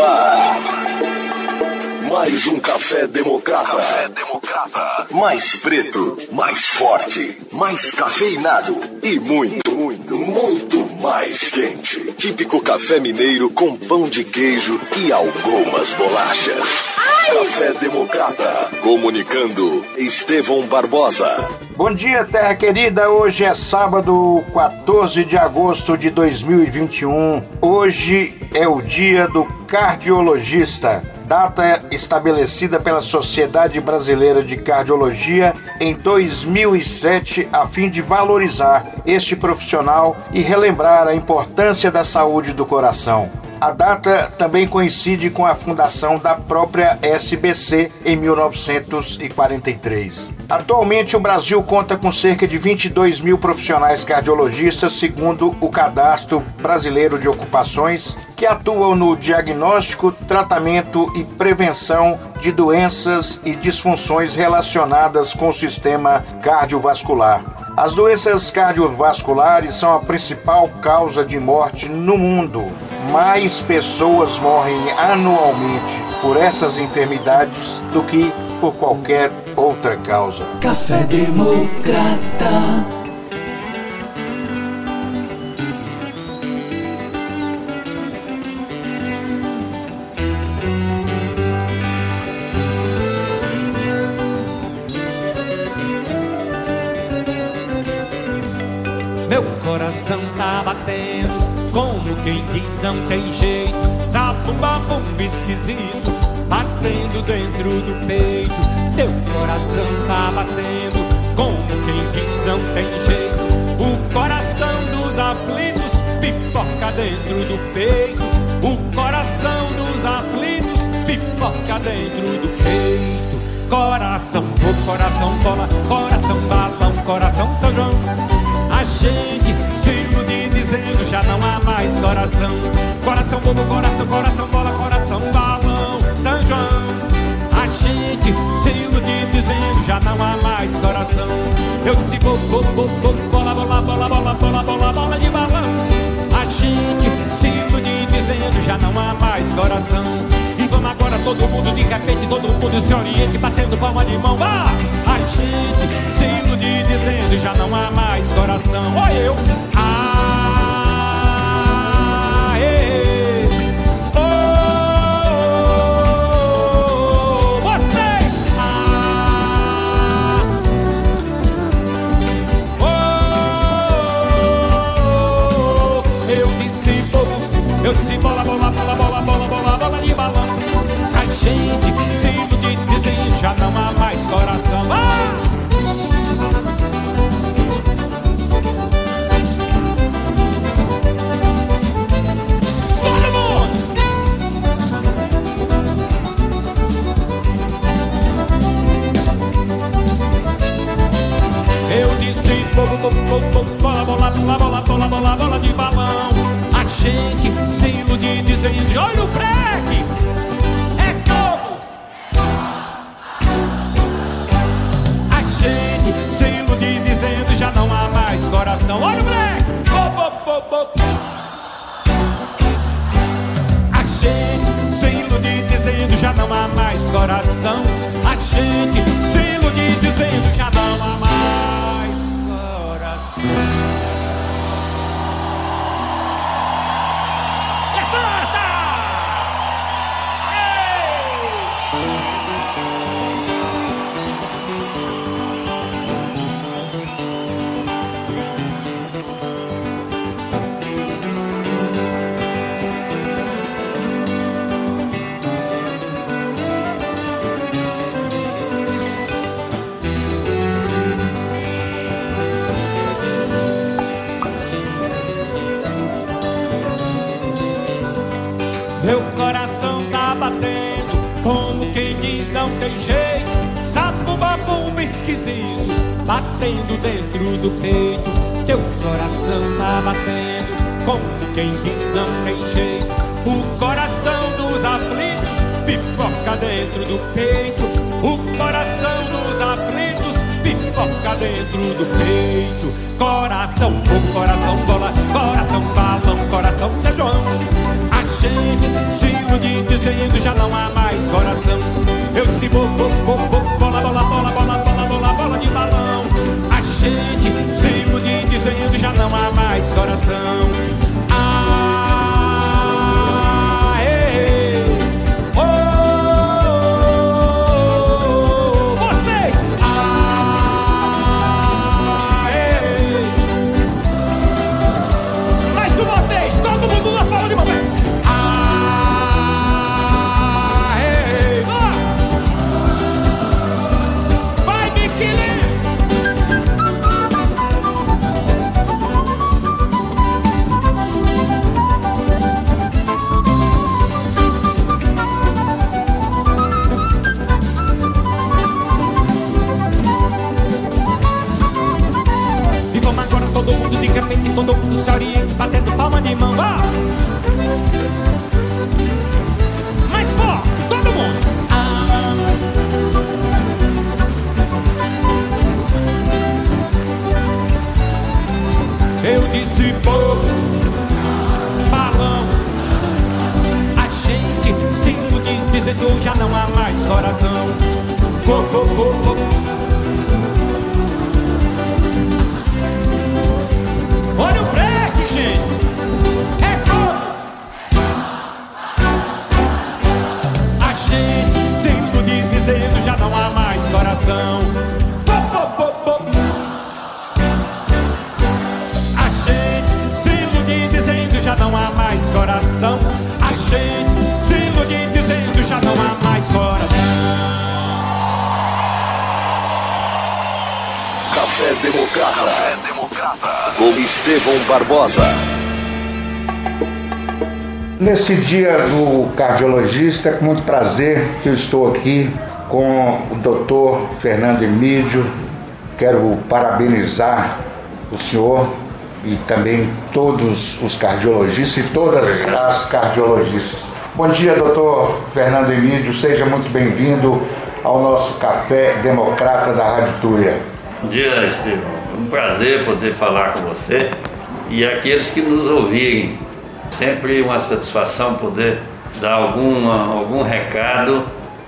no ar. Mais um café democrata. Café democrata. Mais preto, mais forte, mais cafeinado e muito, muito, muito mais quente. Típico café mineiro com pão de queijo e algumas bolachas. Café Democrata. Comunicando Estevão Barbosa. Bom dia, terra querida. Hoje é sábado, 14 de agosto de 2021. Hoje é o dia do cardiologista, data estabelecida pela Sociedade Brasileira de Cardiologia em 2007 a fim de valorizar este profissional e relembrar a importância da saúde do coração. A data também coincide com a fundação da própria SBC em 1943. Atualmente, o Brasil conta com cerca de 22 mil profissionais cardiologistas, segundo o Cadastro Brasileiro de Ocupações, que atuam no diagnóstico, tratamento e prevenção de doenças e disfunções relacionadas com o sistema cardiovascular. As doenças cardiovasculares são a principal causa de morte no mundo. Mais pessoas morrem anualmente por essas enfermidades do que por qualquer outra causa. Café Democrata. Esquisito, batendo dentro do peito. Teu coração tá batendo, como quem diz não tem jeito. O coração dos aflitos pipoca dentro do peito. O coração dos aflitos pipoca dentro do peito. Coração, o coração bola, coração balão, coração São João. A gente se ilude dizendo já não há mais coração. Coração bobo, coração, coração bola, coração balão, São João. A gente se ilude dizendo já não há mais coração. Eu disse bo, bo, bo, bo, bola, bola, bola, bola, bola, bola, bola de balão. A gente se ilude dizendo já não há mais coração. E vamos agora todo mundo de repente, todo mundo se oriente, batendo palma de mão. Ah! A gente se ilude dizendo já não há mais coração. Olha eu. Eu disse bola, bola, bola, bola, bola, bola, bola de balão. A gente se ilude dizendo já não há mais coração. Ah! Eu disse bobo, bola, bola, bola, bola, bola, bola, bola de balão. Gente se ilude dizendo, olha o breque, é como. A gente se ilude dizendo, já não há mais coração. Olha o bobo. A gente se ilude dizendo já não há mais coração. A gente batendo, como quem diz não tem jeito. Zabumba bumba esquisito, batendo dentro do peito. Teu coração tá batendo, como quem diz não tem jeito. O coração dos aflitos pipoca dentro do peito. O coração dos aflitos pipoca dentro do peito. Coração, o coração bola, coração balão, coração São João. A gente se de dizendo já não há mais coração. Eu disse bo, bo, bo, bo, bola, bola, bola, bola, bola, bola, bola de balão. A gente se de dizendo já não há mais coração. Dia do cardiologista, é com muito prazer que eu estou aqui com o doutor Fernando Emílio. Quero parabenizar o senhor e também todos os cardiologistas e todas as cardiologistas. Bom dia, doutor Fernando Emílio. Seja muito bem-vindo ao nosso Café Democrata da Rádio Túria. Bom dia, Estevão. É um prazer poder falar com você e aqueles que nos ouvirem. Sempre uma satisfação poder dar alguma, algum recado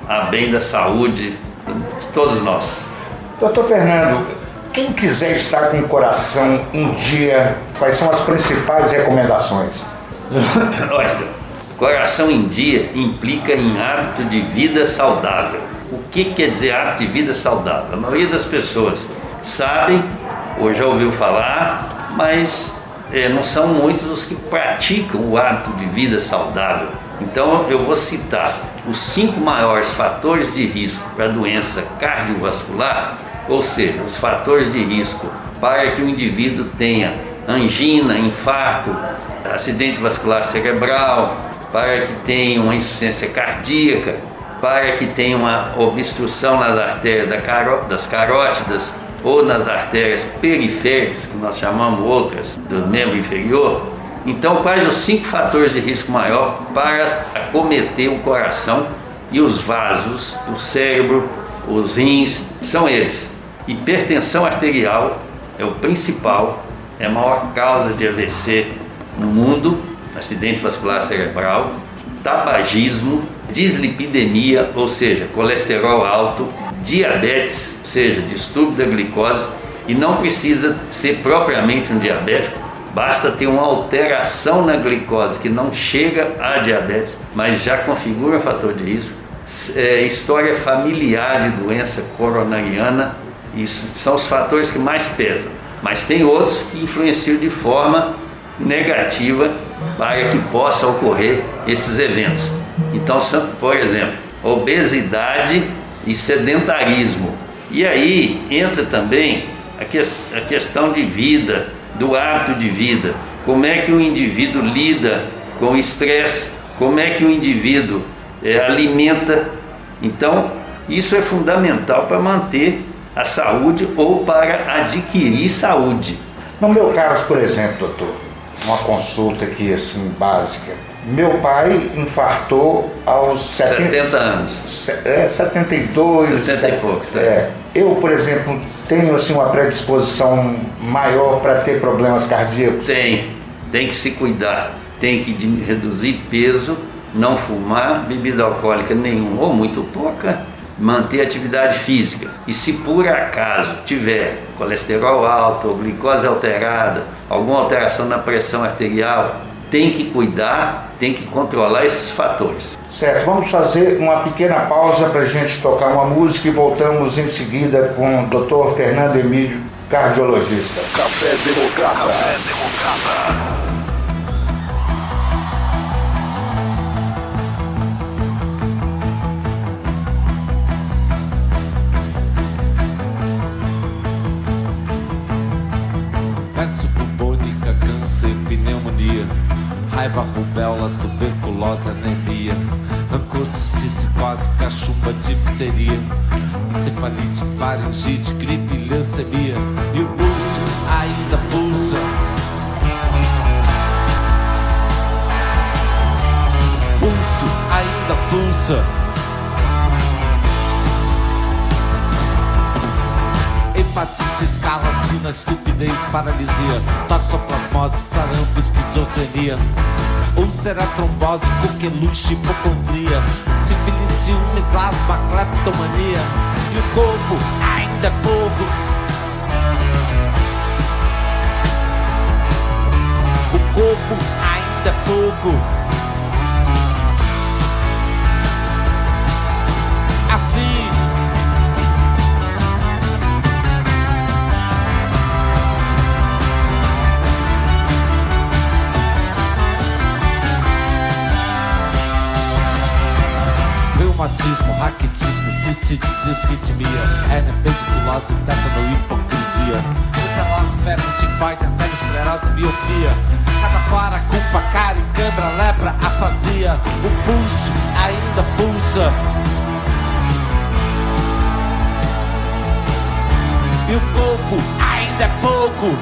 a bem da saúde de todos nós. Doutor Fernando, quem quiser estar com o coração em dia, quais são as principais recomendações? Olha, coração em dia implica em hábito de vida saudável. O que quer dizer hábito de vida saudável? A maioria das pessoas sabem ou já ouviu falar, mas é, não são muitos os que praticam o hábito de vida saudável. Então eu vou citar os cinco maiores fatores de risco para doença cardiovascular, ou seja, os fatores de risco para que o indivíduo tenha angina, infarto, acidente vascular cerebral, para que tenha uma insuficiência cardíaca, para que tenha uma obstrução nas artérias das carótidas, ou nas artérias periféricas, que nós chamamos outras, do membro inferior, então quais os cinco fatores de risco maior para acometer o coração e os vasos, o cérebro, os rins, são eles. Hipertensão arterial é o principal, é a maior causa de AVC no mundo, acidente vascular cerebral, tabagismo, dislipidemia, ou seja, colesterol alto, diabetes, seja, distúrbio da glicose, e não precisa ser propriamente um diabético, basta ter uma alteração na glicose que não chega a diabetes, mas já configura fator de risco. É, história familiar de doença coronariana, isso são os fatores que mais pesam. Mas tem outros que influenciam de forma negativa para que possa ocorrer esses eventos. Então, por exemplo, obesidade e sedentarismo. E aí entra também a, que, a questão de vida, do hábito de vida. Como é que o indivíduo lida com o estresse, como é que o indivíduo é, alimenta. Então, isso é fundamental para manter a saúde ou para adquirir saúde. No meu caso, por exemplo, doutor, uma consulta aqui assim básica. Meu pai infartou aos 70, 70 anos. É, 72. 70 e poucos. É. é. Eu, por exemplo, tenho assim uma predisposição maior para ter problemas cardíacos? Tem. Tem que se cuidar. Tem que reduzir peso não fumar bebida alcoólica nenhuma ou muito pouca, manter atividade física. E se por acaso tiver colesterol alto, glicose alterada, alguma alteração na pressão arterial, tem que cuidar, tem que controlar esses fatores. Certo, vamos fazer uma pequena pausa para a gente tocar uma música e voltamos em seguida com o Dr. Fernando Emílio, cardiologista. Café Democrata. Café Democrata. Raiva, rubéola, tuberculose, anemia, rancor, cisticose, cachumba, dipteria, encefalite, faringite, gripe, leucemia e o pulso ainda pulsa. Pulso ainda pulsa. Hepatite, escalatina, estupidez, paralisia, toxoplasmose, sarampo, esquizofrenia, úlcera, trombose, coqueluche, hipocondria, sífilis, ciúmes, asma, cleptomania, e o corpo ainda é pouco. O corpo ainda é pouco. Reumatismo, raquitismo, cistite, disritmia, hernia pediculose, tétano, hipocrisia, brucelose, febre, ticoide, arteriosclerose, miopia, catapora, culpa, cárie, cãibra, lepra, afasia, o pulso ainda pulsa. E o corpo ainda é pouco.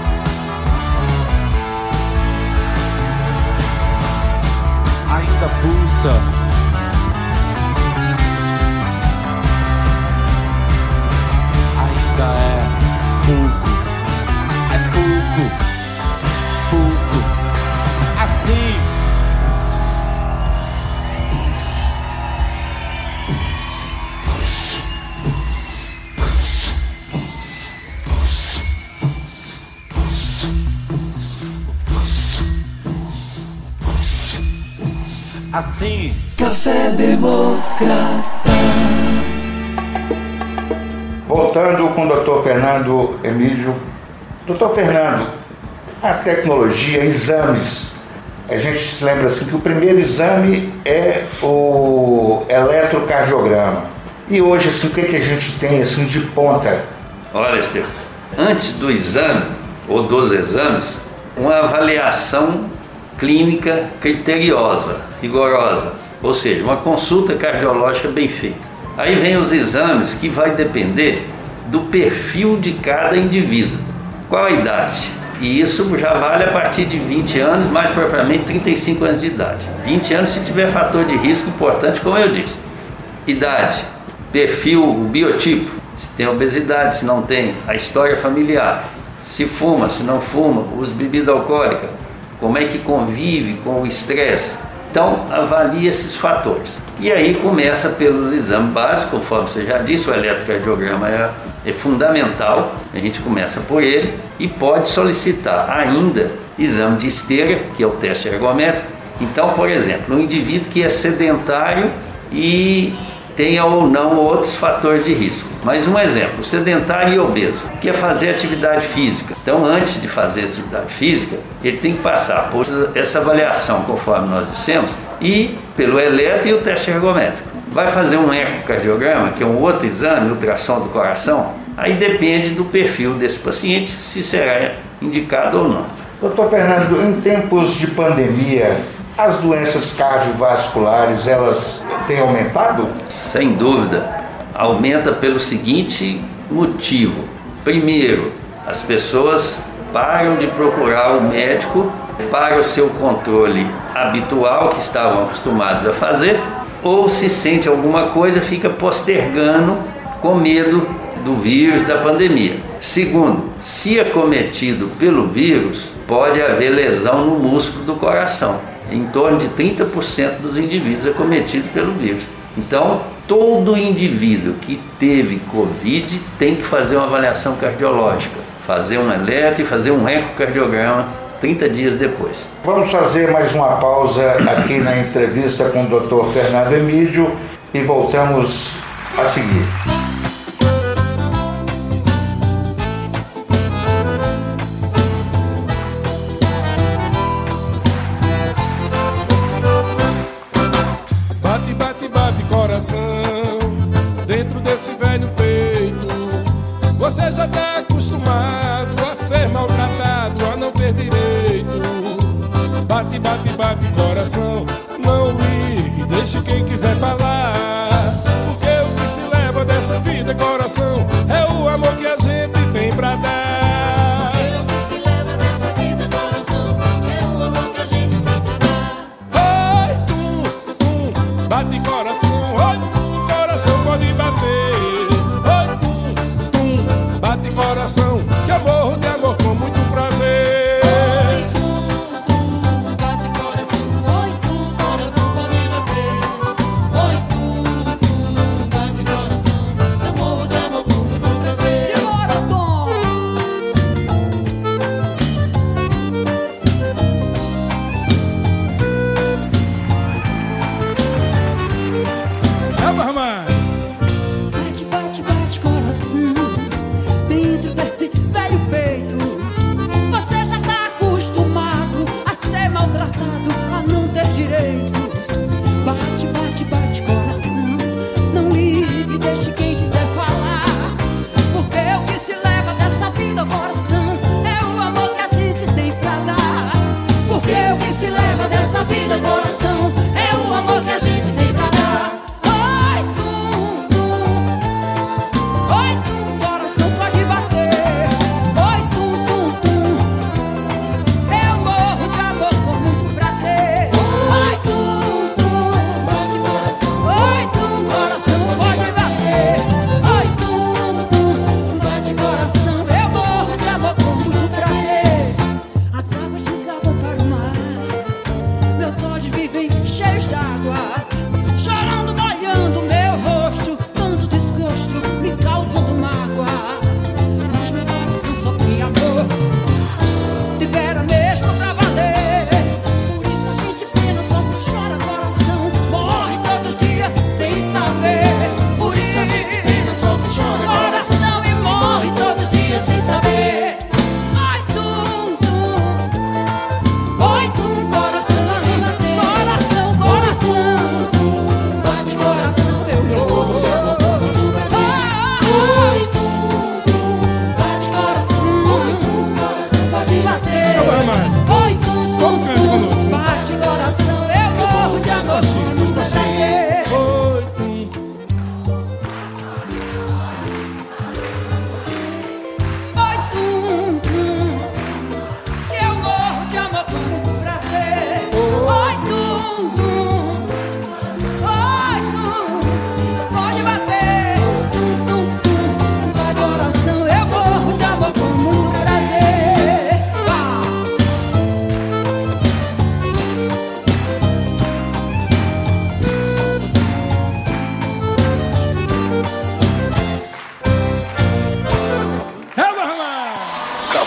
Ainda pulsa. É pouco, é pouco, pouco, assim. Assim. Café Democrata. Voltando com o doutor Fernando Emílio. Doutor Fernando, a tecnologia, exames. A gente se lembra assim que o primeiro exame é o eletrocardiograma. E hoje, assim, o que, que a gente tem assim de ponta? Olha, Esther, antes do exame ou dos exames, uma avaliação clínica criteriosa, rigorosa, ou seja, uma consulta cardiológica bem feita. Aí vem os exames que vai depender do perfil de cada indivíduo. Qual a idade? E isso já vale a partir de 20 anos, mais propriamente 35 anos de idade. 20 anos se tiver fator de risco importante, como eu disse. Idade, perfil, biotipo, se tem obesidade, se não tem, a história familiar, se fuma, se não fuma, usa bebida alcoólica, como é que convive com o estresse, então, avalie esses fatores. E aí começa pelos exames básicos, conforme você já disse, o eletrocardiograma é, é fundamental, a gente começa por ele e pode solicitar ainda exame de esteira, que é o teste ergométrico. Então, por exemplo, um indivíduo que é sedentário e tenha ou não outros fatores de risco. Mas um exemplo, sedentário e obeso, quer fazer atividade física. Então, antes de fazer atividade física, ele tem que passar por essa avaliação, conforme nós dissemos, e pelo eletro e o teste ergométrico. Vai fazer um ecocardiograma, que é um outro exame, ultrassom do coração, aí depende do perfil desse paciente, se será indicado ou não. Doutor Fernando, em tempos de pandemia, as doenças cardiovasculares, elas têm aumentado? Sem dúvida. Aumenta pelo seguinte motivo. Primeiro, as pessoas param de procurar o médico para o seu controle habitual que estavam acostumados a fazer, ou se sente alguma coisa, fica postergando com medo do vírus da pandemia. Segundo, se acometido pelo vírus, pode haver lesão no músculo do coração. Em torno de 30% dos indivíduos acometidos pelo vírus. Então, todo indivíduo que teve Covid tem que fazer uma avaliação cardiológica, fazer um eletro e fazer um ecocardiograma 30 dias depois. Vamos fazer mais uma pausa aqui na entrevista com o Dr. Fernando Emílio e voltamos a seguir.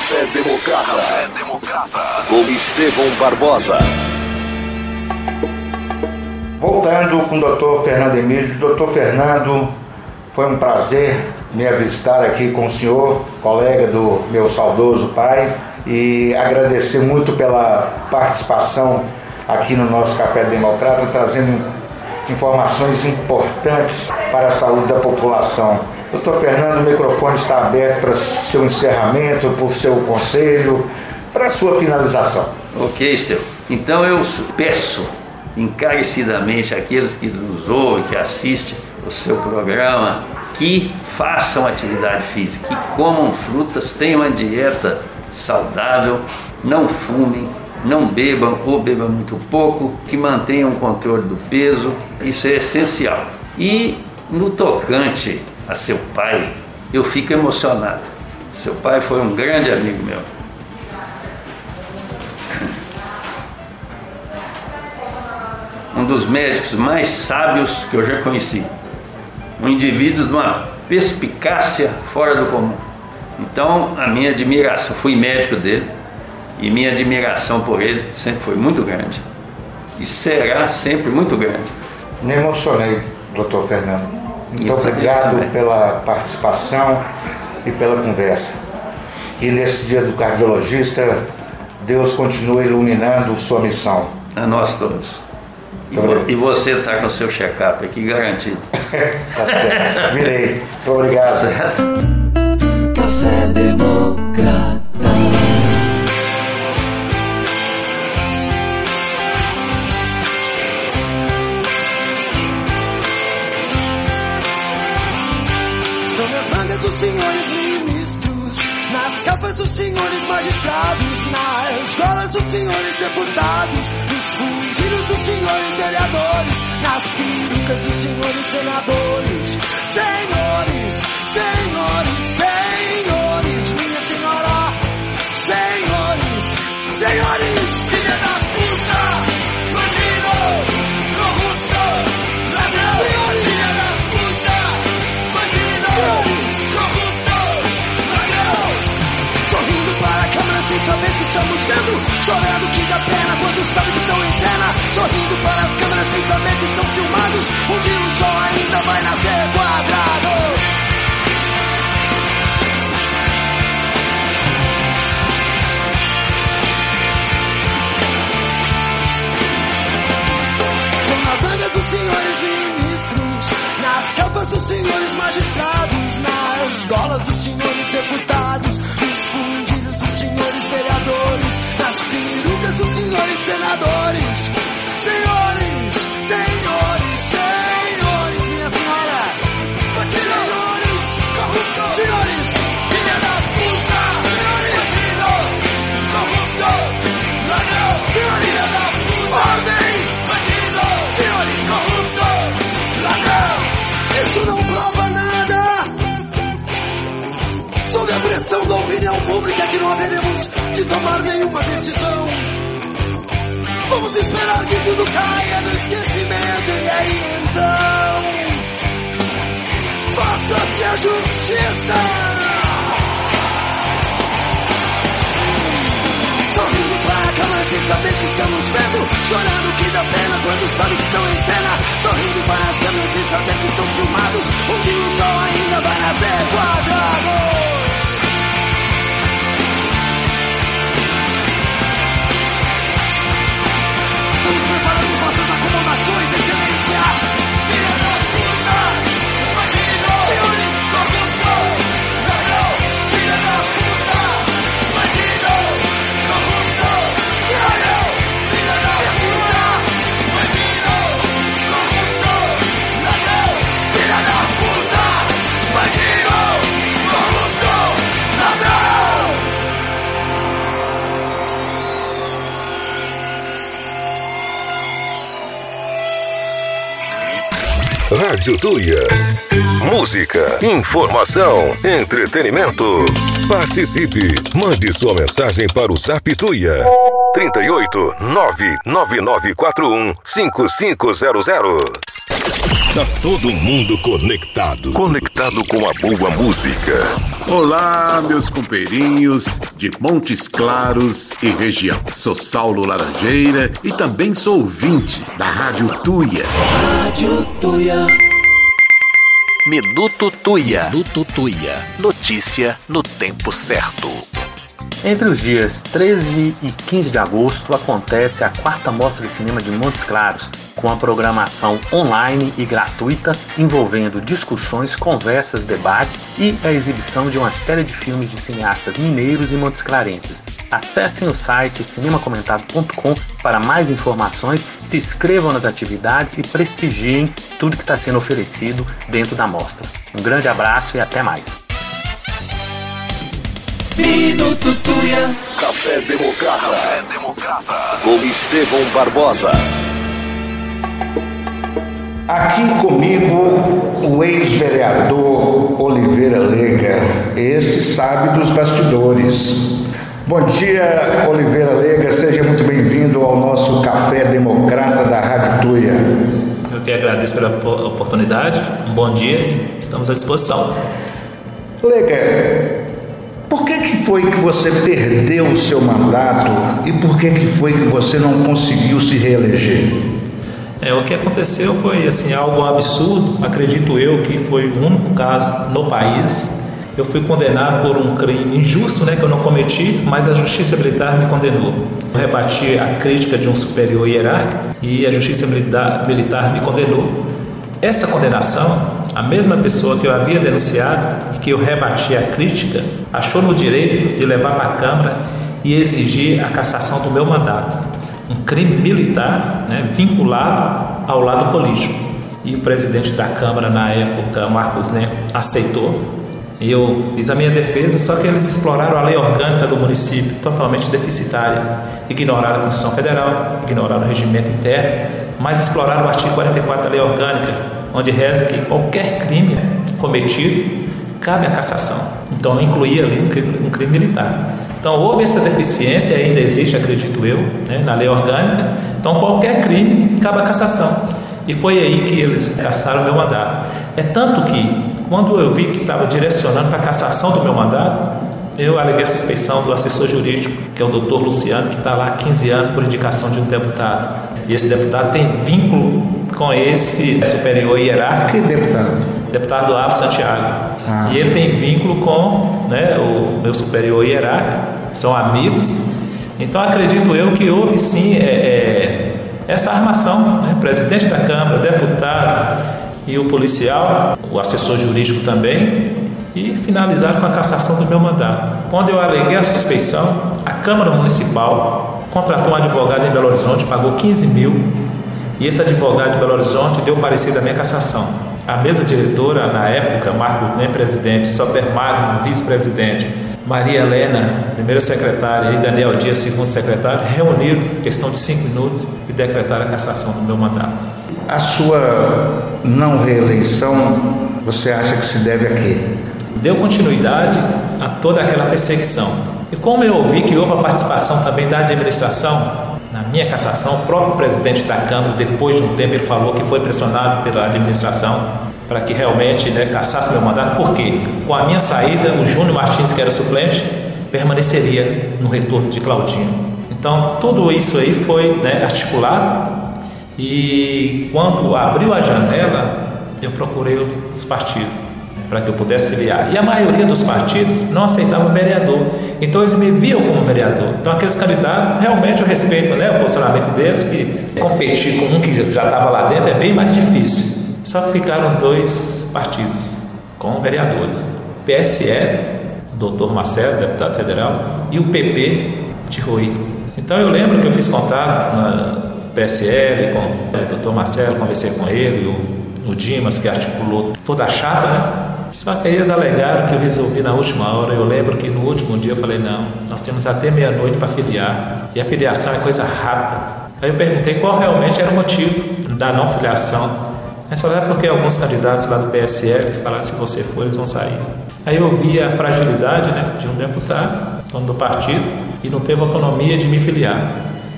Café Democrata. Café Democrata. Com Estevão Barbosa. Voltando com o Dr. Fernando Emílio. Doutor Fernando, foi um prazer me avistar aqui com o senhor, colega do meu saudoso pai, e agradecer muito pela participação aqui no nosso Café Democrata, trazendo informações importantes para a saúde da população. Doutor Fernando, o microfone está aberto para seu encerramento, para o seu conselho, para a sua finalização. Ok, Estevão. Então eu peço encarecidamente àqueles que nos ouvem, que assistem o seu programa, que façam atividade física, que comam frutas, tenham uma dieta saudável, não fumem, não bebam ou bebam muito pouco, que mantenham o controle do peso, isso é essencial. E no tocante a seu pai, eu fico emocionado. Seu pai foi um grande amigo meu. Um dos médicos mais sábios que eu já conheci. Um indivíduo de uma perspicácia fora do comum. Então, a minha admiração, fui médico dele, e minha admiração por ele sempre foi muito grande. E será sempre muito grande. Me emocionei, doutor Fernando. Muito obrigado pela participação e pela conversa. E nesse dia do cardiologista, Deus continue iluminando sua missão. A nós todos. E, vo- e você está com o seu check-up aqui garantido. Tá certo. Virei. Muito obrigado. Certo? Café Democrata. Nas capas dos senhores magistrados, nas golas dos senhores deputados, nos fundilhos dos senhores vereadores, nas perucas dos senhores senadores. Senhores, senhores, senhores, minha senhora, senhores, senhores, estamos vendo. Chorando que dá pena quando sabe que estão em cena. Sorrindo para as câmeras sem saber que são filmados. Um dia o sol ainda vai nascer quadrado. Estão nas mangas dos senhores ministros, nas capas dos senhores magistrados, nas golas dos senhores deputados, nos fundilhos dos senhores vereadores, senhores senadores. Senhores, senhores, senhores, minha senhora, senhores, corruptos, senhores, filha da puta, senhores, bandido, corrupto, ladrão, filha da puta, ordem, bandido, senhores, corrupto, ladrão. Isso não prova nada. Sob a pressão da opinião pública que não haveremos de tomar nenhuma decisão. Vamos esperar que tudo caia no esquecimento. E aí então faça-se a justiça. Sorrindo para a câmera sem saber que estamos vendo Chorando que dá pena quando sabe que estão em cena. Sorrindo para as câmeras sem saber que são filmados. Um dia o sol ainda vai nascer quadrado Rádio Tuia. Música, informação, entretenimento. Participe. Mande sua mensagem para o Zap Tuia. 38 99941 5500. Tá todo mundo conectado. Conectado com a boa música. Olá, meus companheirinhos de Montes Claros e região. Sou Saulo Laranjeira e também sou ouvinte da Rádio Tuia. Rádio Tuia. Minuto Tuia. Minuto Tuia. Notícia no tempo certo. Entre os dias 13 e 15 de agosto acontece a quarta mostra de cinema de Montes Claros, com a programação online e gratuita envolvendo discussões, conversas, debates e a exibição de uma série de filmes de cineastas mineiros e montesclarenses. Acessem o site cinemacomentado.com para mais informações, se inscrevam nas atividades e prestigiem tudo que está sendo oferecido dentro da mostra. Um grande abraço e até mais. Minuto Tuia. Café Democrata. Café Democrata. Com Estevão Barbosa. Aqui comigo o ex-vereador Oliveira Lega. Esse sabe dos bastidores. Bom dia, Oliveira Lega. Seja muito bem-vindo ao nosso Café Democrata da Rádio Tuia. Eu que agradeço pela oportunidade. Um bom dia e estamos à disposição. Lega, por que, que foi que você perdeu o seu mandato e por que, que foi que você não conseguiu se reeleger? É, o que aconteceu foi assim algo absurdo. Acredito eu que foi o único caso no país. Eu fui condenado por um crime injusto, né, que eu não cometi, mas a Justiça Militar me condenou. Eu rebati a crítica de um superior hierárquico e a Justiça Militar, militar me condenou. Essa condenação, a mesma pessoa que eu havia denunciado e que eu rebati a crítica, achou no direito de levar para a Câmara e exigir a cassação do meu mandato um crime militar né, vinculado ao lado político. E o presidente da Câmara, na época, Marcos Né, aceitou. Eu fiz a minha defesa, só que eles exploraram a lei orgânica do município, totalmente deficitária. Ignoraram a Constituição Federal, ignoraram o regimento interno, mas exploraram o artigo 44 da lei orgânica, onde reza que qualquer crime cometido cabe a cassação. Então, incluía ali um crime, um crime militar. Então, houve essa deficiência, ainda existe, acredito eu, né, na lei orgânica. Então, qualquer crime cabe a cassação. E foi aí que eles cassaram meu mandato. É tanto que, quando eu vi que estava direcionando para a cassação do meu mandato, eu aleguei a suspeição do assessor jurídico, que é o doutor Luciano, que está lá há 15 anos por indicação de um deputado. E esse deputado tem vínculo com esse superior hierárquico. Que deputado? Deputado Abel Santiago. Ah. E ele tem vínculo com né, o meu superior hierárquico, são amigos. Então acredito eu que houve sim é, é, essa armação, né? presidente da Câmara, deputado e o policial, o assessor jurídico também, e finalizaram com a cassação do meu mandato. Quando eu aleguei a suspeição, a Câmara Municipal contratou um advogado em Belo Horizonte, pagou 15 mil, e esse advogado de Belo Horizonte deu parecer da minha cassação. A mesa diretora, na época, Marcos Nem, presidente, Soter Magno, vice-presidente, Maria Helena, primeira secretária, e Daniel Dias, segundo secretário, reuniram, questão de cinco minutos, e decretaram a cassação do meu mandato. A sua não reeleição, você acha que se deve a quê? Deu continuidade a toda aquela perseguição. E como eu ouvi que houve a participação também da administração, minha cassação, o próprio presidente da Câmara, depois de um tempo, ele falou que foi pressionado pela administração para que realmente né, cassasse meu mandato, porque com a minha saída, o Júnior Martins, que era suplente, permaneceria no retorno de Claudinho. Então, tudo isso aí foi né, articulado. E quando abriu a janela, eu procurei os partidos para que eu pudesse filiar. E a maioria dos partidos não aceitava vereador. Então eles me viam como vereador. Então aqueles candidatos, realmente eu respeito né, o posicionamento deles, que competir com um que já estava lá dentro é bem mais difícil. Só que ficaram dois partidos com vereadores: PSL, doutor Marcelo, deputado federal, e o PP de Rui. Então eu lembro que eu fiz contato na PSL com o doutor Marcelo, conversei com ele, o, o Dimas, que articulou toda a chapa, né? Só que eles alegaram que eu resolvi na última hora. Eu lembro que no último dia eu falei: não, nós temos até meia-noite para filiar. E a filiação é coisa rápida. Aí eu perguntei qual realmente era o motivo da não filiação. Mas falaram porque alguns candidatos lá do PSL falaram se você for, eles vão sair. Aí eu vi a fragilidade né, de um deputado, dono do partido, e não teve autonomia de me filiar.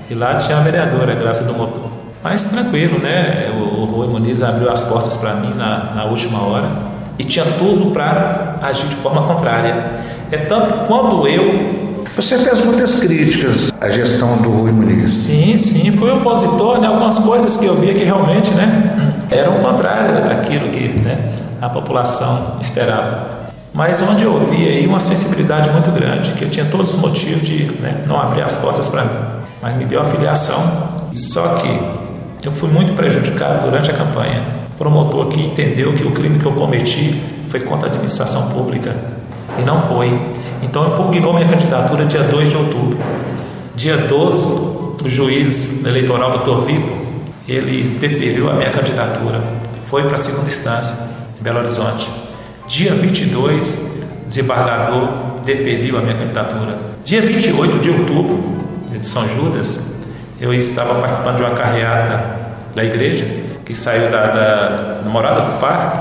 E lá tinha a vereadora, Graça do Motor. Mas tranquilo, né? O, o Rui Muniz abriu as portas para mim na, na última hora e tinha tudo para agir de forma contrária. É tanto que quando eu você fez muitas críticas à gestão do Rui Muniz. Sim, sim, fui opositor, né? Algumas coisas que eu via que realmente, né, eram contrárias daquilo que, né, a população esperava. Mas onde eu vi aí uma sensibilidade muito grande, que ele tinha todos os motivos de né, não abrir as portas para mim. Mas me deu a filiação. Só que eu fui muito prejudicado durante a campanha. O promotor aqui entendeu que o crime que eu cometi foi contra a administração pública e não foi. Então impugnou minha candidatura dia 2 de outubro. Dia 12, o juiz eleitoral, doutor Vitor, ele deferiu a minha candidatura. Foi para a segunda instância, em Belo Horizonte. Dia 22, desembargador deferiu a minha candidatura. Dia 28 de outubro, de São Judas, eu estava participando de uma carreata da igreja, que saiu da, da morada do parque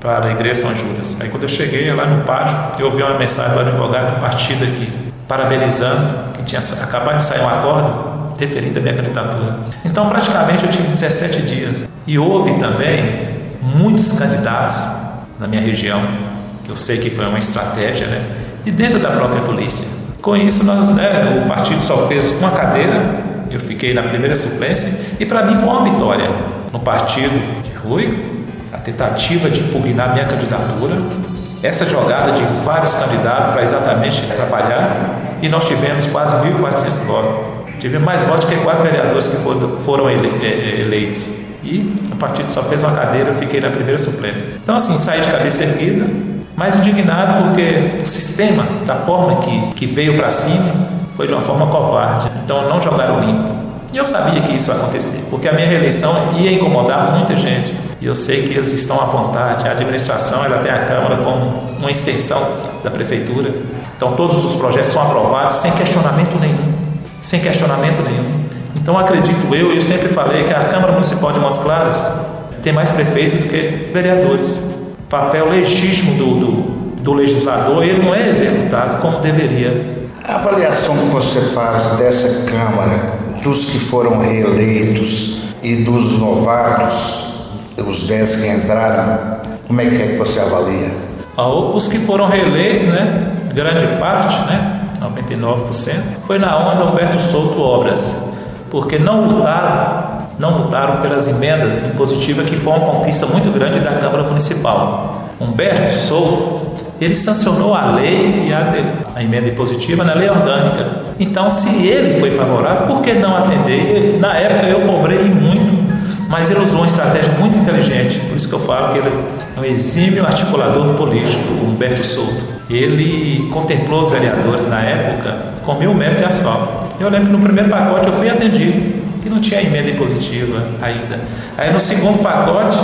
para a igreja São Judas. Aí quando eu cheguei lá no pátio, eu ouvi uma mensagem do advogado do partido aqui, parabenizando, que tinha acabado de sair um acordo deferindo a minha candidatura. Então praticamente eu tive 17 dias. E houve também muitos candidatos na minha região, que eu sei que foi uma estratégia, né? E dentro da própria polícia. Com isso, nós, né, o partido só fez uma cadeira, eu fiquei na primeira suplência, e para mim foi uma vitória. No partido de Rui, a tentativa de impugnar minha candidatura, essa jogada de vários candidatos para exatamente atrapalhar, e nós tivemos quase 1.400 votos. Tivemos mais votos que quatro vereadores que foram eleitos. E o partido só fez uma cadeira, eu fiquei na primeira suplência. Então, assim, saí de cabeça erguida, mas indignado porque o sistema, da forma que, que veio para cima, foi de uma forma covarde. Então, não jogaram limpo. E eu sabia que isso ia acontecer, porque a minha reeleição ia incomodar muita gente. E eu sei que eles estão à vontade. A administração ela tem a Câmara como uma extensão da Prefeitura. Então, todos os projetos são aprovados sem questionamento nenhum. Sem questionamento nenhum. Então, acredito eu, eu sempre falei que a Câmara Municipal de Montes Claros tem mais prefeito do que vereadores. Papel legítimo do, do, do legislador, ele não é executado como deveria. A avaliação que você faz dessa Câmara, dos que foram reeleitos e dos novatos, os 10 que entraram, como é que é que você avalia? Os que foram reeleitos, né, grande parte, né, 99%, foi na onda Humberto Souto Obras, porque não lutaram, não lutaram pelas emendas impositivas que foi uma conquista muito grande da Câmara Municipal. Humberto Souto, ele sancionou a lei e a, a emenda impositiva na lei orgânica. Então, se ele foi favorável, por que não atender? Na época eu cobrei muito, mas ele usou uma estratégia muito inteligente. Por isso que eu falo que ele é um exímio articulador político, Humberto Souto. Ele contemplou os vereadores na época com mil metros de asfalto. Eu lembro que no primeiro pacote eu fui atendido, que não tinha emenda impositiva ainda. Aí no segundo pacote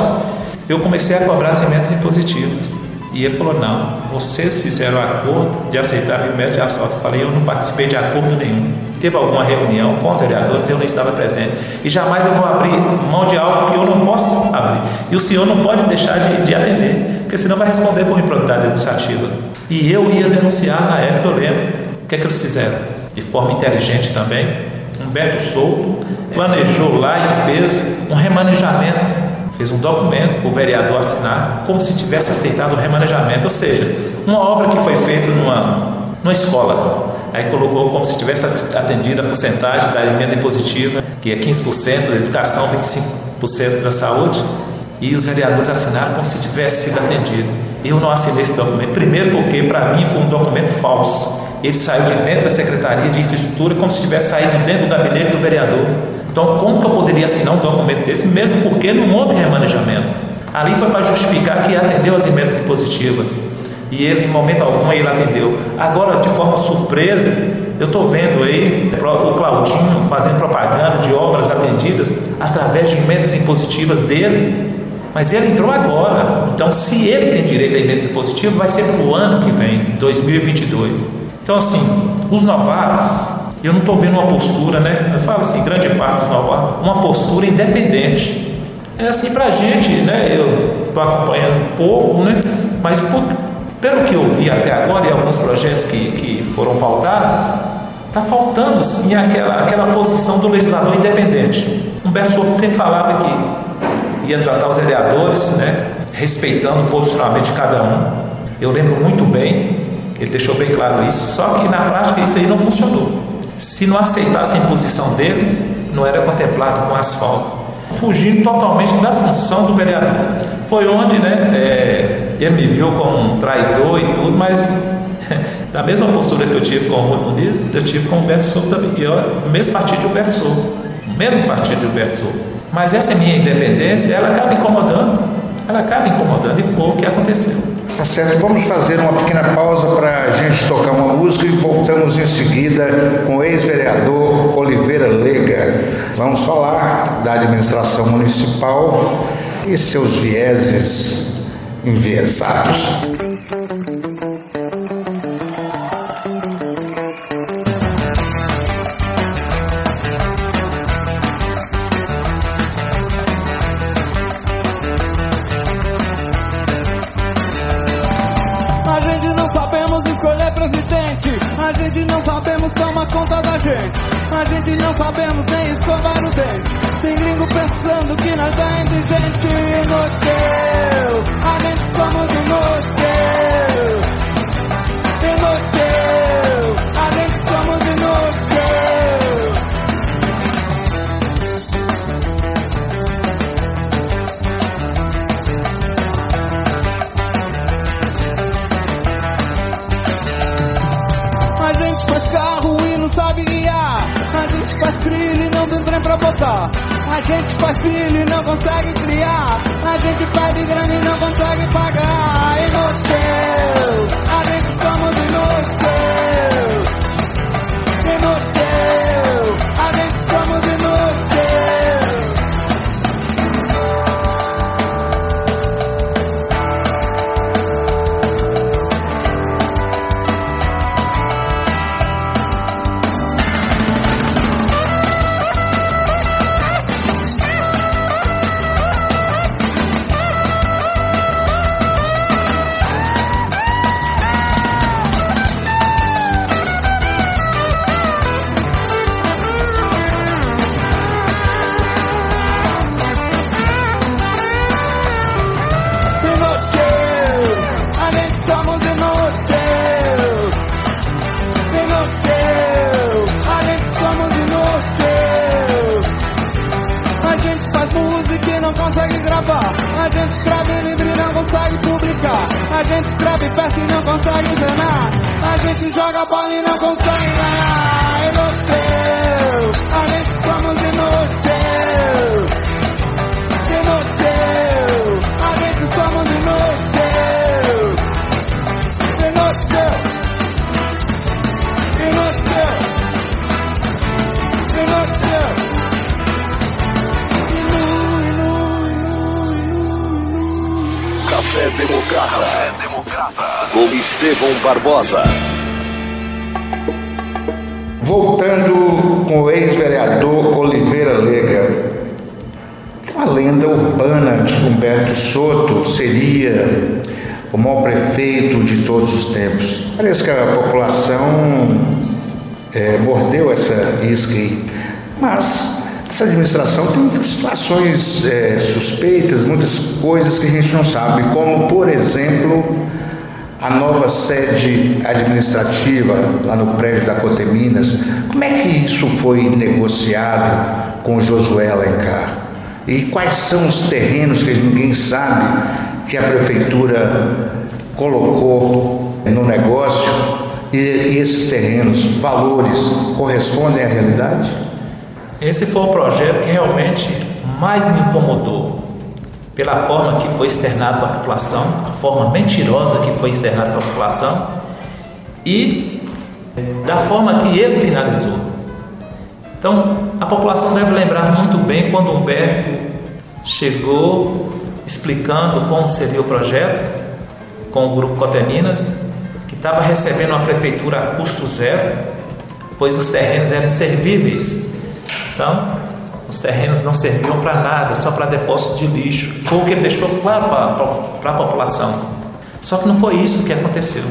eu comecei a cobrar as emendas impositivas. E ele falou: não, vocês fizeram acordo de aceitar metros de asfalto. Eu falei: eu não participei de acordo nenhum. Teve alguma reunião com os vereadores, eu não estava presente. E jamais eu vou abrir mão de algo que eu não posso abrir. E o senhor não pode deixar de, de atender, porque senão vai responder por improbidade administrativa. E eu ia denunciar na época, eu lembro. O que é que eles fizeram? De forma inteligente também. Humberto Souto planejou lá e fez um remanejamento fez um documento para o vereador assinar, como se tivesse aceitado o remanejamento, ou seja, uma obra que foi feita numa, numa escola. Aí colocou como se tivesse atendido a porcentagem da emenda impositiva, que é 15% da educação, 25% da saúde, e os vereadores assinaram como se tivesse sido atendido. Eu não assinei esse documento, primeiro porque para mim foi um documento falso. Ele saiu de dentro da Secretaria de Infraestrutura como se tivesse saído de dentro do gabinete do vereador. Então, como que eu poderia assinar um documento desse, mesmo porque não houve remanejamento? Ali foi para justificar que atendeu as emendas impositivas. E ele, em momento algum, ele atendeu. Agora, de forma surpresa, eu estou vendo aí o Claudinho fazendo propaganda de obras atendidas através de emendas impositivas dele. Mas ele entrou agora. Então, se ele tem direito a emendas impositivas, vai ser para o ano que vem, 2022. Então, assim, os novatos, eu não estou vendo uma postura, né? Eu falo assim, grande parte dos novatos, uma postura independente. É assim para a gente, né? Eu estou acompanhando um pouco, né? Mas pelo que eu vi até agora e alguns projetos que, que foram pautados, está faltando sim aquela, aquela posição do legislador independente. Humberto Souto sempre falava que ia tratar os vereadores, né? Respeitando o posicionamento de cada um. Eu lembro muito bem, ele deixou bem claro isso, só que na prática isso aí não funcionou. Se não aceitasse a imposição dele, não era contemplado com asfalto. Fugindo totalmente da função do vereador. Foi onde né, é, ele me viu como um traidor e tudo, mas da mesma postura que eu tive com o Rui Muniz, eu tive com o Humberto Souto também. E eu, o mesmo partido de Humberto Souto. O mesmo partido de Humberto Souto. Mas essa minha independência, ela acaba incomodando. Ela acaba incomodando e foi o que aconteceu. Tá certo, vamos fazer uma pequena pausa para a gente tocar uma música e voltamos em seguida com o ex-vereador Oliveira Lega. Vamos falar da administração municipal e seus vieses enviesados. Situações é, suspeitas, muitas coisas que a gente não sabe, como, por exemplo, a nova sede administrativa lá no prédio da Coteminas. Como é que isso foi negociado com Josué Alencar? E quais são os terrenos que ninguém sabe que a prefeitura colocou no negócio e, e esses terrenos, valores, correspondem à realidade? Esse foi o projeto que realmente mais me incomodou, pela forma que foi externado para a população, a forma mentirosa que foi externado para a população e da forma que ele finalizou. Então, a população deve lembrar muito bem quando Humberto chegou explicando como seria o projeto com o grupo Coteminas, que estava recebendo uma prefeitura a custo zero, pois os terrenos eram inservíveis. Então, os terrenos não serviam para nada, só para depósito de lixo. Foi o que ele deixou claro para a população. Só que não foi isso que aconteceu.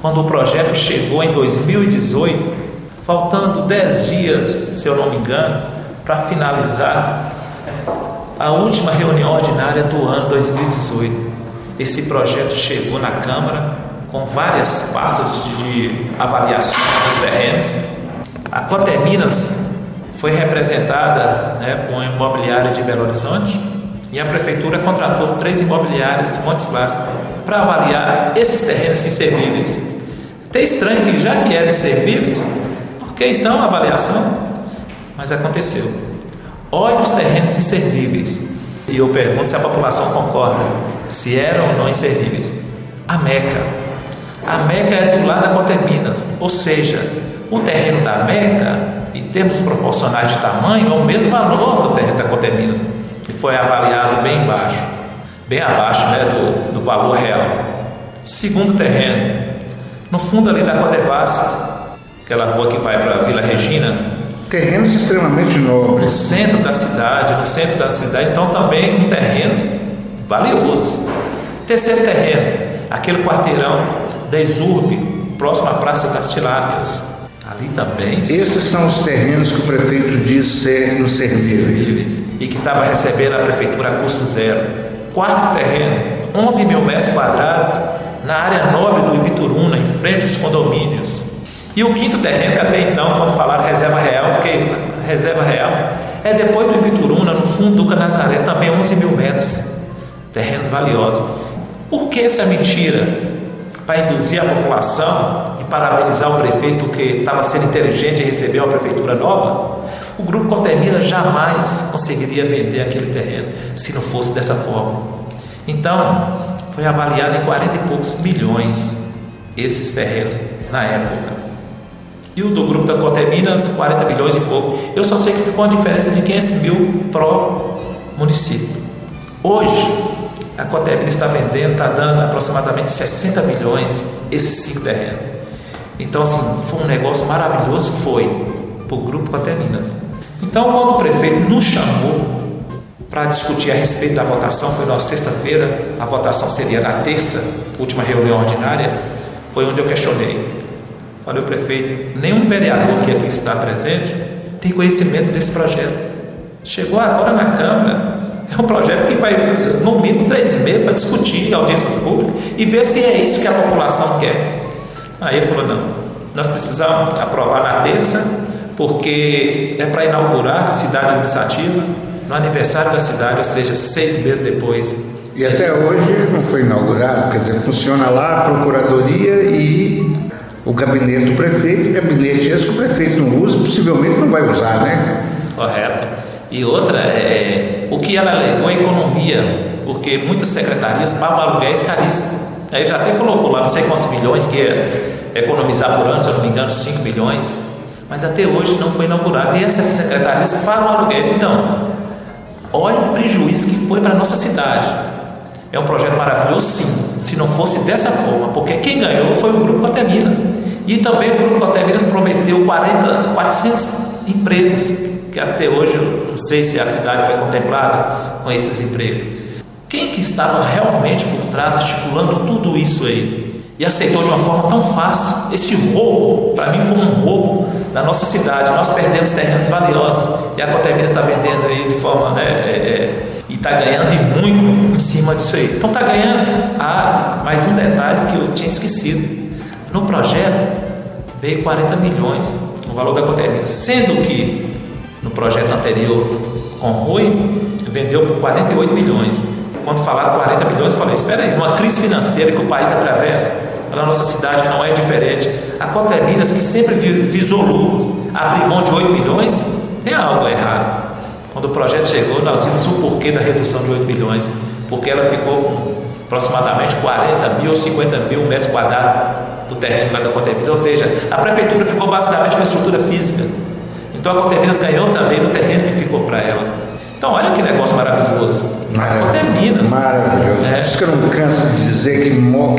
Quando o projeto chegou em 2018, faltando 10 dias, se eu não me engano, para finalizar a última reunião ordinária do ano 2018. Esse projeto chegou na Câmara com várias pastas de, de avaliação dos terrenos. A Coteminas foi representada né, por uma imobiliária de Belo Horizonte e a prefeitura contratou três imobiliárias de Montes Claros para avaliar esses terrenos inservíveis. Até estranho que já que eram inservíveis, por que então a avaliação? Mas aconteceu. Olhe os terrenos inservíveis. E eu pergunto se a população concorda, se eram ou não inservíveis. A Meca. A Meca é do lado da Coteminas, ou seja, o terreno da Meca, em termos proporcionais de tamanho, é o mesmo valor do terreno da Coteminas, e foi avaliado bem baixo, bem abaixo né, do, do valor real. Segundo terreno, no fundo ali da Codevasque, aquela rua que vai para a Vila Regina, Terrenos extremamente nobres. no centro da cidade, no centro da cidade, então também um terreno valioso. Terceiro terreno, aquele quarteirão da Exurbe, próximo à Praça das Tilápias. Ali também. Esses são os terrenos que o prefeito diz ser inservíveis. E que estava recebendo a prefeitura a custo zero. Quarto terreno, 11 mil metros quadrados, na área nobre do Ibituruna, em frente aos condomínios. E o quinto terreno, que até então, quando falaram reserva real, fiquei, reserva real, é depois do Ibituruna, no fundo do Canazaré, também 11 mil metros. Terrenos valiosos. Por que essa mentira? Para induzir a população parabenizar o prefeito porque estava sendo inteligente e recebeu a prefeitura nova? O grupo Cotemira jamais conseguiria vender aquele terreno se não fosse dessa forma. Então, foi avaliado em 40 e poucos milhões esses terrenos na época. E o do grupo da Coteminas, 40 milhões e pouco. Eu só sei que ficou uma diferença de 500 mil pro município. Hoje, a Coteminas está vendendo, está dando aproximadamente 60 milhões esses cinco terrenos. Então, assim, foi um negócio maravilhoso, foi para o grupo Coteminas. Então, quando o prefeito nos chamou para discutir a respeito da votação, foi na sexta-feira, a votação seria na terça, última reunião ordinária, foi onde eu questionei. Falei, o prefeito, nenhum vereador que aqui está presente tem conhecimento desse projeto. Chegou agora na Câmara, é um projeto que vai, no mínimo, três meses para discutir em audiências públicas e ver se é isso que a população quer. Aí ele falou: não, nós precisamos aprovar na terça, porque é para inaugurar a cidade administrativa no aniversário da cidade, ou seja, seis meses depois. E até hoje não foi inaugurado, quer dizer, funciona lá a procuradoria e o gabinete do prefeito, gabinete esse que o prefeito não usa, possivelmente não vai usar, né? Correto. E outra, é, o que ela alegou é economia, porque muitas secretarias pagam aluguéis caríssimos. Aí já até colocou lá não sei quantos milhões, que é economizar por ano, se eu não me engano, 5 milhões. Mas até hoje não foi inaugurado. E essas secretarias pagam aluguéis. Então, olha o prejuízo que foi para a nossa cidade. É um projeto maravilhoso, sim, se não fosse dessa forma, porque quem ganhou foi o Grupo Coteminas. E também o Grupo Coteminas prometeu 40, 400 empregos, que até hoje eu não sei se a cidade foi contemplada com esses empregos. Quem que estava realmente por trás articulando tudo isso aí? E aceitou de uma forma tão fácil. Esse roubo, para mim, foi um roubo na nossa cidade. Nós perdemos terrenos valiosos e a Coteminas está vendendo aí de forma, né, é, é, e está ganhando e muito em cima disso aí. Então está ganhando. Ah, mais um detalhe que eu tinha esquecido. No projeto veio 40 milhões o valor da Coteminas, sendo que no projeto anterior com Rui vendeu por 48 milhões. Quando falaram 40 milhões, eu falei: espera aí, numa crise financeira que o país atravessa, a nossa cidade não é diferente. A Coteminas, que sempre visou lucro, abrir mão de 8 milhões, tem algo errado. Quando o projeto chegou, nós vimos o porquê da redução de 8 milhões, porque ela ficou com aproximadamente 40 mil ou 50 mil metros quadrados do terreno da Coteminas, ou seja, a prefeitura ficou basicamente com a estrutura física. Então a Coteminas ganhou também no terreno que ficou para ela. Então olha que negócio maravilhoso. Maravilhoso. Coteminas. Maravilhoso. É. Por isso que eu não canso de dizer que Moc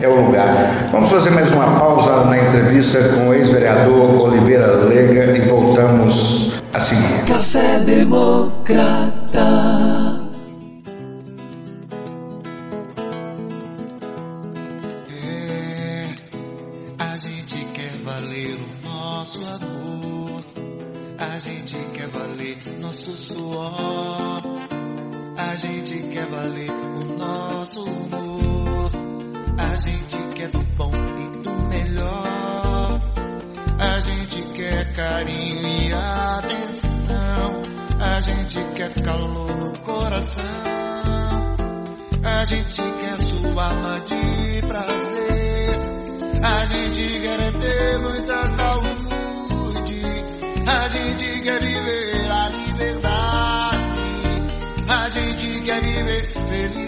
é o lugar. Vamos fazer mais uma pausa na entrevista com o ex-vereador Oliveira Lega e voltamos a seguir. Café Democrata. A gente quer valer o nosso amor. A gente quer valer nosso suor. A gente quer valer o nosso humor. A gente quer do bom e do melhor. A gente quer carinho e atenção. A gente quer calor no coração. A gente quer sua alma de prazer. A gente quer ter muita saúde. A gente quer viver a liberdade. A gente quer viver felicidade.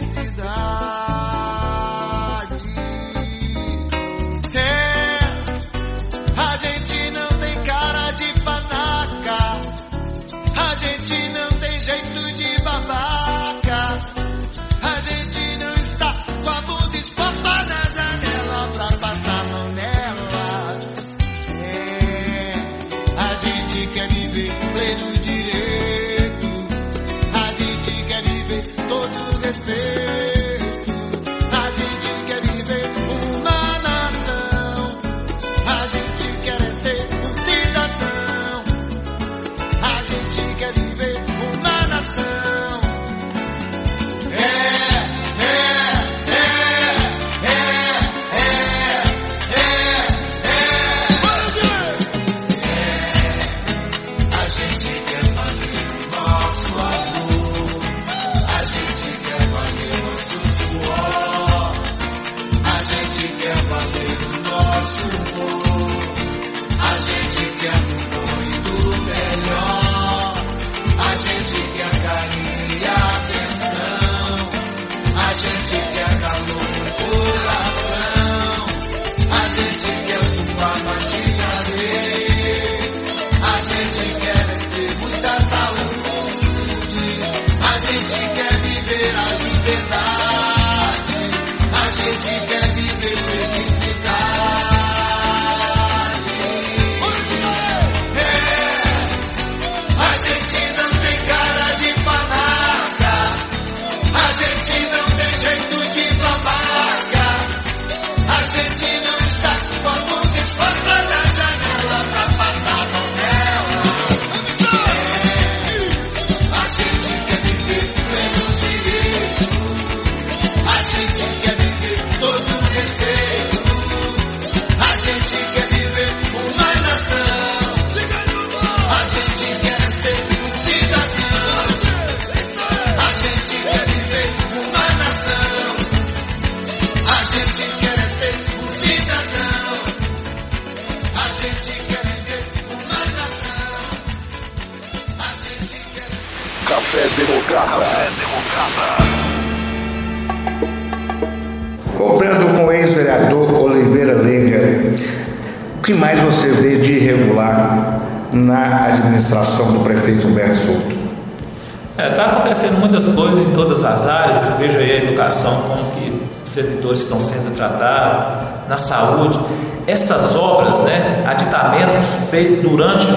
Essas obras, né, aditamentos feitos durante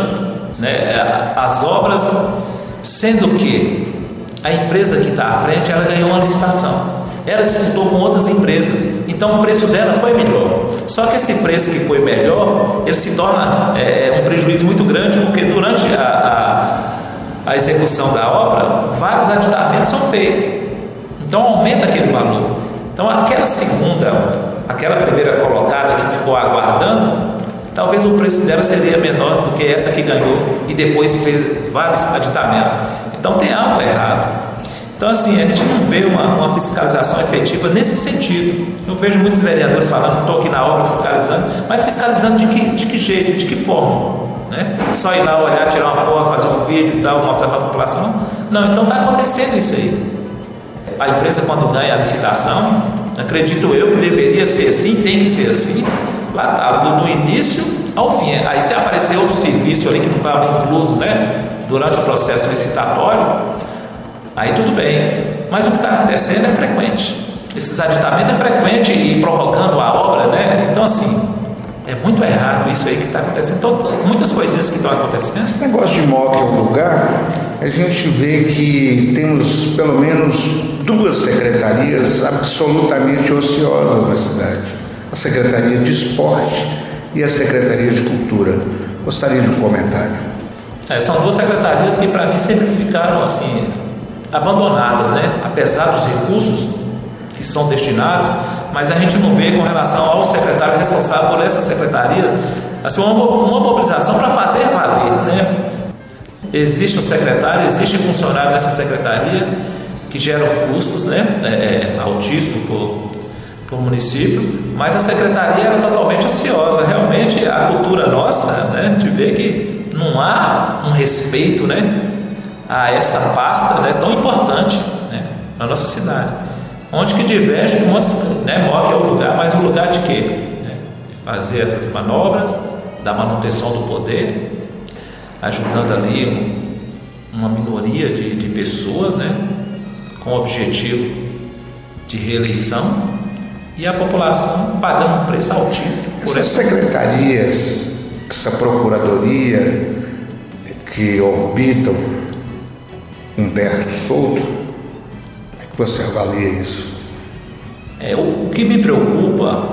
né, as obras, sendo que a empresa que está à frente, ela ganhou uma licitação. Ela disputou com outras empresas, então o preço dela foi melhor. Só que esse preço que foi melhor, ele se torna é, um prejuízo muito grande, porque durante a, a, a execução da obra, vários aditamentos são feitos. Então aumenta aquele valor. Então aquela segunda, aquela primeira colocada que ficou aguardando, talvez o preço dela seria menor do que essa que ganhou e depois fez vários aditamentos. Então tem algo errado. Então, assim, a gente não vê uma, uma fiscalização efetiva nesse sentido. Eu vejo muitos vereadores falando, estou aqui na obra fiscalizando, mas fiscalizando de que, de que jeito, de que forma? Né? Só ir lá olhar, tirar uma foto, fazer um vídeo e tal, mostrar para a população? Não, então está acontecendo isso aí. A empresa, quando ganha a licitação, acredito eu que deveria ser assim, tem que ser assim, lá tá, do, do início ao fim. Aí se aparecer outro serviço ali que não estava incluso né, durante o processo licitatório, Aí tudo bem. Mas o que está acontecendo é frequente. Esses aditamentos é frequente e provocando a obra, né? Então, assim, é muito errado isso aí que está acontecendo. Então, muitas coisinhas que estão acontecendo. Esse negócio de MOC é o lugar, a gente vê que temos pelo menos duas secretarias absolutamente ociosas na cidade: a Secretaria de Esporte e a Secretaria de Cultura. Gostaria de um comentário. É, são duas secretarias que, para mim, sempre ficaram assim abandonadas, né? apesar dos recursos que são destinados, mas a gente não vê com relação ao secretário responsável por essa secretaria assim, uma, uma mobilização para fazer valer. Né? Existe um secretário, existe funcionário dessa secretaria que geram custos né? é, é, altíssimos para o município, mas a secretaria era totalmente ociosa. Realmente a cultura nossa né? de ver que não há um respeito né? a essa pasta né, tão importante né, na nossa cidade. Onde que diverge, né, MOC é o lugar, mas o lugar de quê? Né, de fazer essas manobras, da manutenção do poder, ajudando ali um, uma minoria de, de pessoas, né, com o objetivo de reeleição e a população pagando um preço altíssimo. Por Essas essa... secretarias, essa procuradoria que orbitam Humberto Souto, que você avalia isso? É, o, o que me preocupa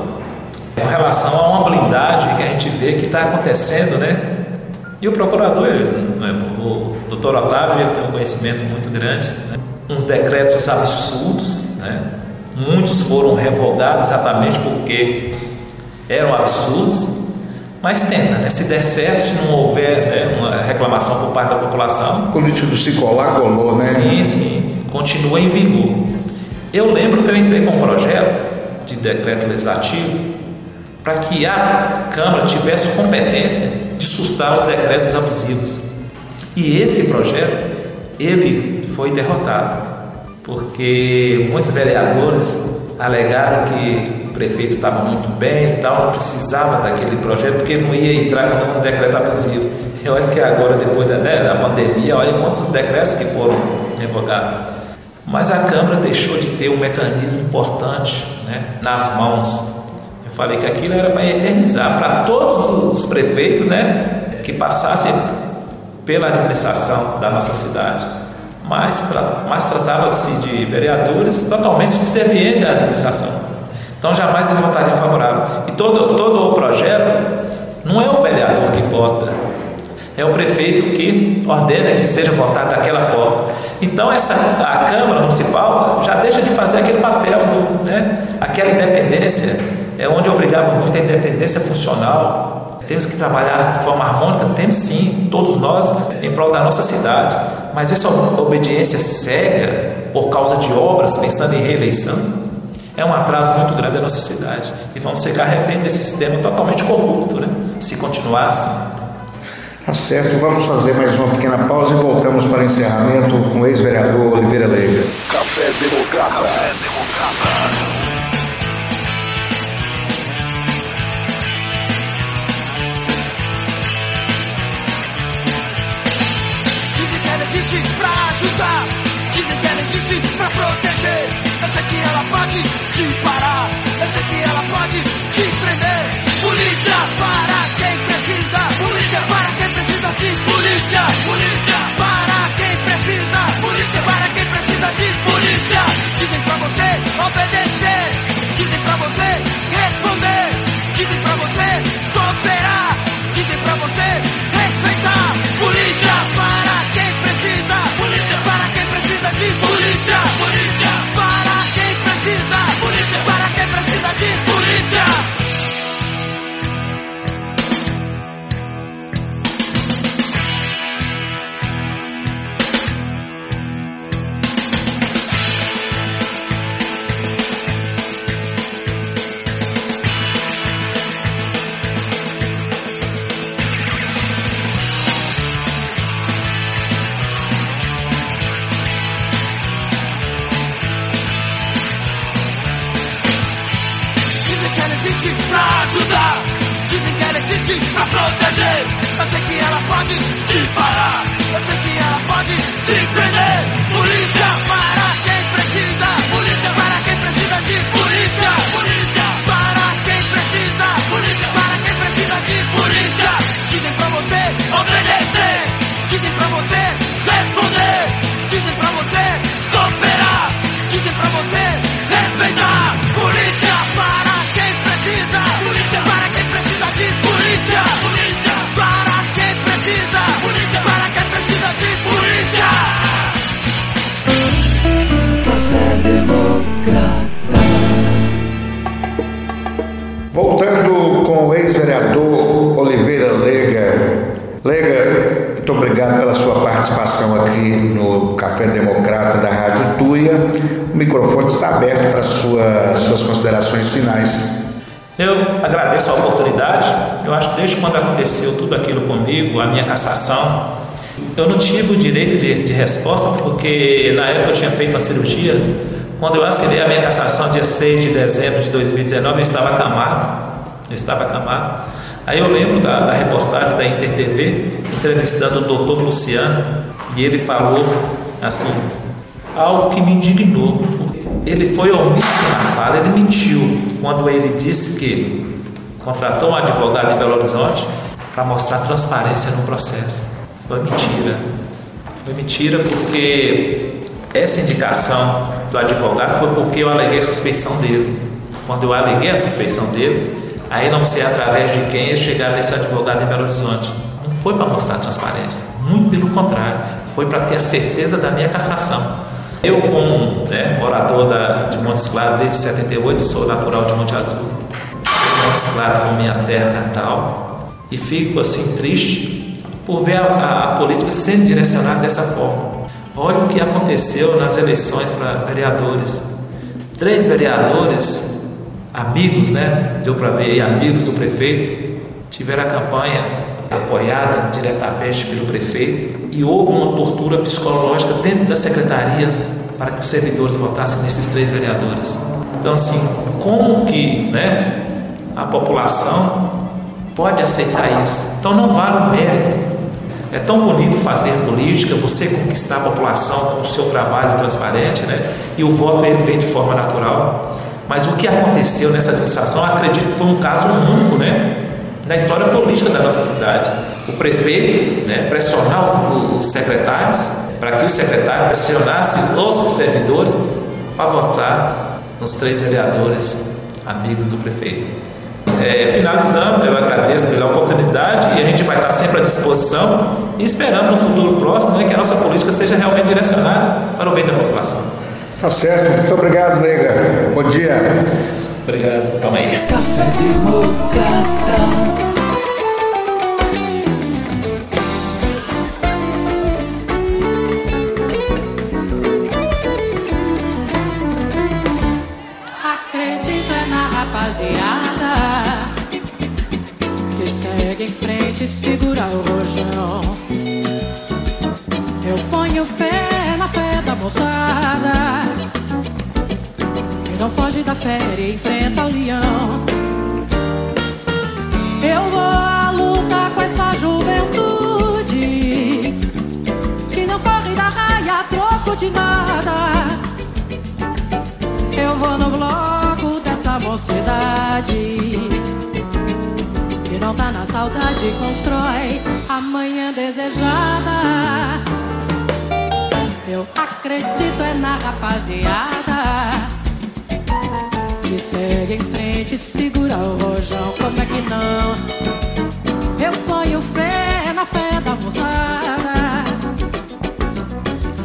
é com relação a uma blindagem que a gente vê que está acontecendo, né? E o procurador, né, o doutor Otávio, ele tem um conhecimento muito grande, né? uns decretos absurdos, né? muitos foram revogados exatamente porque eram absurdos, mas tenta, né? Se der certo, se não houver né, uma reclamação por parte da população. O político se colar, colou, né? Sim, sim. Continua em vigor. Eu lembro que eu entrei com um projeto de decreto legislativo para que a Câmara tivesse competência de sustar os decretos abusivos. E esse projeto, ele foi derrotado, porque muitos vereadores alegaram que prefeito estava muito bem e tal, não precisava daquele projeto, porque não ia entrar com um decreto abusivo. E olha que agora, depois da, né, da pandemia, olha quantos decretos que foram revogados. Mas a Câmara deixou de ter um mecanismo importante né, nas mãos. Eu falei que aquilo era para eternizar para todos os prefeitos né, que passassem pela administração da nossa cidade. Mas, mas tratava-se de vereadores totalmente subservientes à administração. Então jamais eles votariam favorável. E todo, todo o projeto não é o vereador que vota, é o prefeito que ordena que seja votado daquela forma. Então essa, a Câmara Municipal já deixa de fazer aquele papel, do, né, aquela independência, é onde obrigava muito a independência funcional. Temos que trabalhar de forma harmônica, temos sim, todos nós, em prol da nossa cidade. Mas essa obediência cega por causa de obras, pensando em reeleição, é um atraso muito grande da nossa cidade. E vamos ficar refém desse sistema totalmente corrupto, né? se continuar assim. Tá certo, vamos fazer mais uma pequena pausa e voltamos para o encerramento com o ex-vereador Oliveira Leiga. Café Democrata. Café Democrata. Dizem que ela existe pra ajudar, dizem que ela existe pra proteger. Eu sei que ela pode te parar, eu sei que ela pode te prender. Polícia para proteger. Eu sei que ela pode te parar, eu sei que ela pode te prender. Polícia para ex-vereador Oliveira Lega. Lega, muito obrigado pela sua participação aqui no Café Democrata da Rádio Tuia. O microfone está aberto para sua, suas considerações finais. Eu agradeço a oportunidade. Eu acho que desde quando aconteceu tudo aquilo comigo, a minha cassação, eu não tive o direito de, de resposta, porque na época eu tinha feito a cirurgia. Quando eu assinei a minha cassação, dia 6 de dezembro de 2019, eu estava acamado. Estava acamado. Aí eu lembro da, da reportagem da Inter TV, entrevistando o doutor Luciano, e ele falou assim, algo que me indignou. Ele foi omisso na fala, ele mentiu quando ele disse que contratou um advogado em Belo Horizonte para mostrar transparência no processo. Foi mentira. Foi mentira porque essa indicação do advogado foi porque eu aleguei a suspeição dele. Quando eu aleguei a suspeição dele, aí não sei através de quem eu chegar nesse advogado em Belo Horizonte. Não foi para mostrar transparência, muito pelo contrário, foi para ter a certeza da minha cassação. Eu, como né, morador da, de Montes Claros desde 78, sou natural de Monte Azul. Montes Claros como minha terra natal. E fico assim triste por ver a, a, a política sendo direcionada dessa forma. Olha o que aconteceu nas eleições para vereadores. Três vereadores, amigos, né? Deu para ver aí, amigos do prefeito, tiveram a campanha apoiada diretamente pelo prefeito e houve uma tortura psicológica dentro das secretarias para que os servidores votassem nesses três vereadores. Então, assim, como que né, a população pode aceitar isso? Então, não vale o mérito. É tão bonito fazer política, você conquistar a população com o seu trabalho transparente, né? E o voto ele vem de forma natural. Mas o que aconteceu nessa administração, acredito que foi um caso único, né? Na história política da nossa cidade. O prefeito, né, pressionar os, os secretários, para que os secretários pressionassem os servidores para votar nos três vereadores amigos do prefeito. É, finalizando, eu agradeço pela oportunidade e a gente vai estar sempre à disposição e esperando no futuro próximo né, que a nossa política seja realmente direcionada para o bem da população. Tá certo, muito obrigado, Lega. Bom dia. Obrigado, toma aí. Café Democrata. Acredito é na rapaziada que segue em frente, segura o rojão. Eu ponho fé moçada. Que não foge da fé e enfrenta o leão. Eu vou à luta com essa juventude. Que não corre da raia a troco de nada. Eu vou no bloco dessa mocidade que não tá na saudade constrói amanhã desejada. Eu acredito é na rapaziada que segue em frente, segura o rojão, como é que não? Eu ponho fé na fé da moçada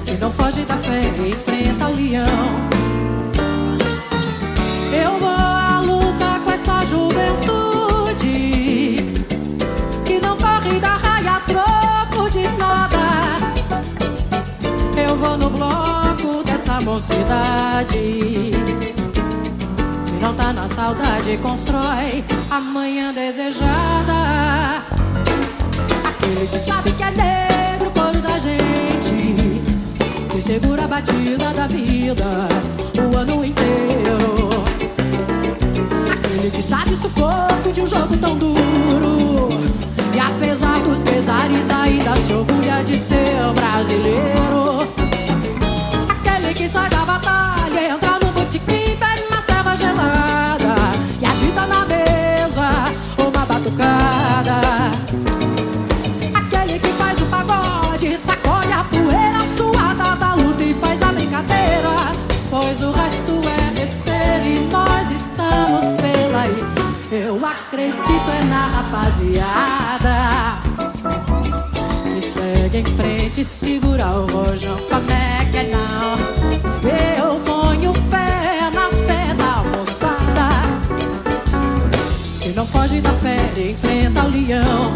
que não foge da fé e enfrenta o leão. Eu vou à luta com essa juventude mocidade que não tá na saudade, constrói amanhã desejada. Aquele que sabe que é negro, coro da gente, que segura a batida da vida o ano inteiro. Aquele que sabe o sufoco de um jogo tão duro. E apesar dos pesares, ainda se orgulha de ser brasileiro. Sai da batalha, entra no botequim, pede uma serva gelada. E agita na mesa uma batucada. Aquele que faz o pagode, sacode a poeira suada da luta e faz a brincadeira. Pois o resto é besteira e nós estamos pela aí. Eu acredito é na rapaziada que segue em frente, segura o rojão. Como é que enfrenta o leão.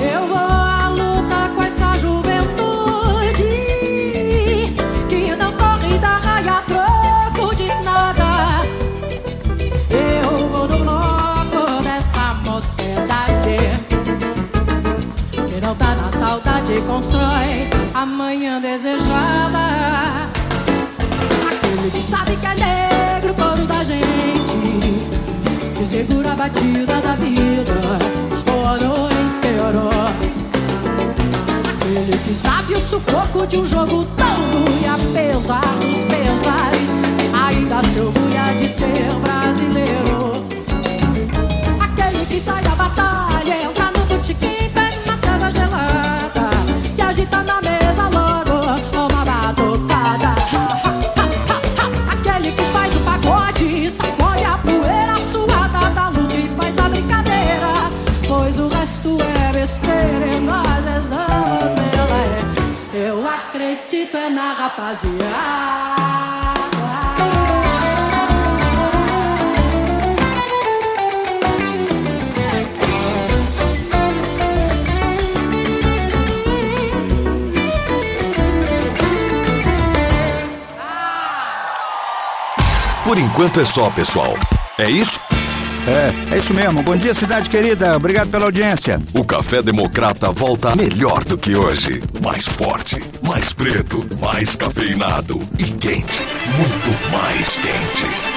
Eu vou à luta com essa juventude que não corre da raia troco de nada. Eu vou no bloco dessa mocidade que não tá na saudade constrói amanhã desejada. Aquele que sabe que é negro, coro da gente segura a batida da vida o ano inteiro. Aquele que sabe o sufoco de um jogo tão duro e apesar dos pesares, ainda se orgulha de ser brasileiro. Aquele que sai da batalha, entra no botequim, pega uma serva gelada e agita na mesa o resto é besteira e nós estamos é. Eu acredito é na rapaziada. Por enquanto é só, pessoal. É isso? É, é isso mesmo. Bom dia, cidade querida. Obrigado pela audiência. O Café Democrata volta melhor do que hoje. Mais forte, mais preto, mais cafeinado e quente. Muito mais quente.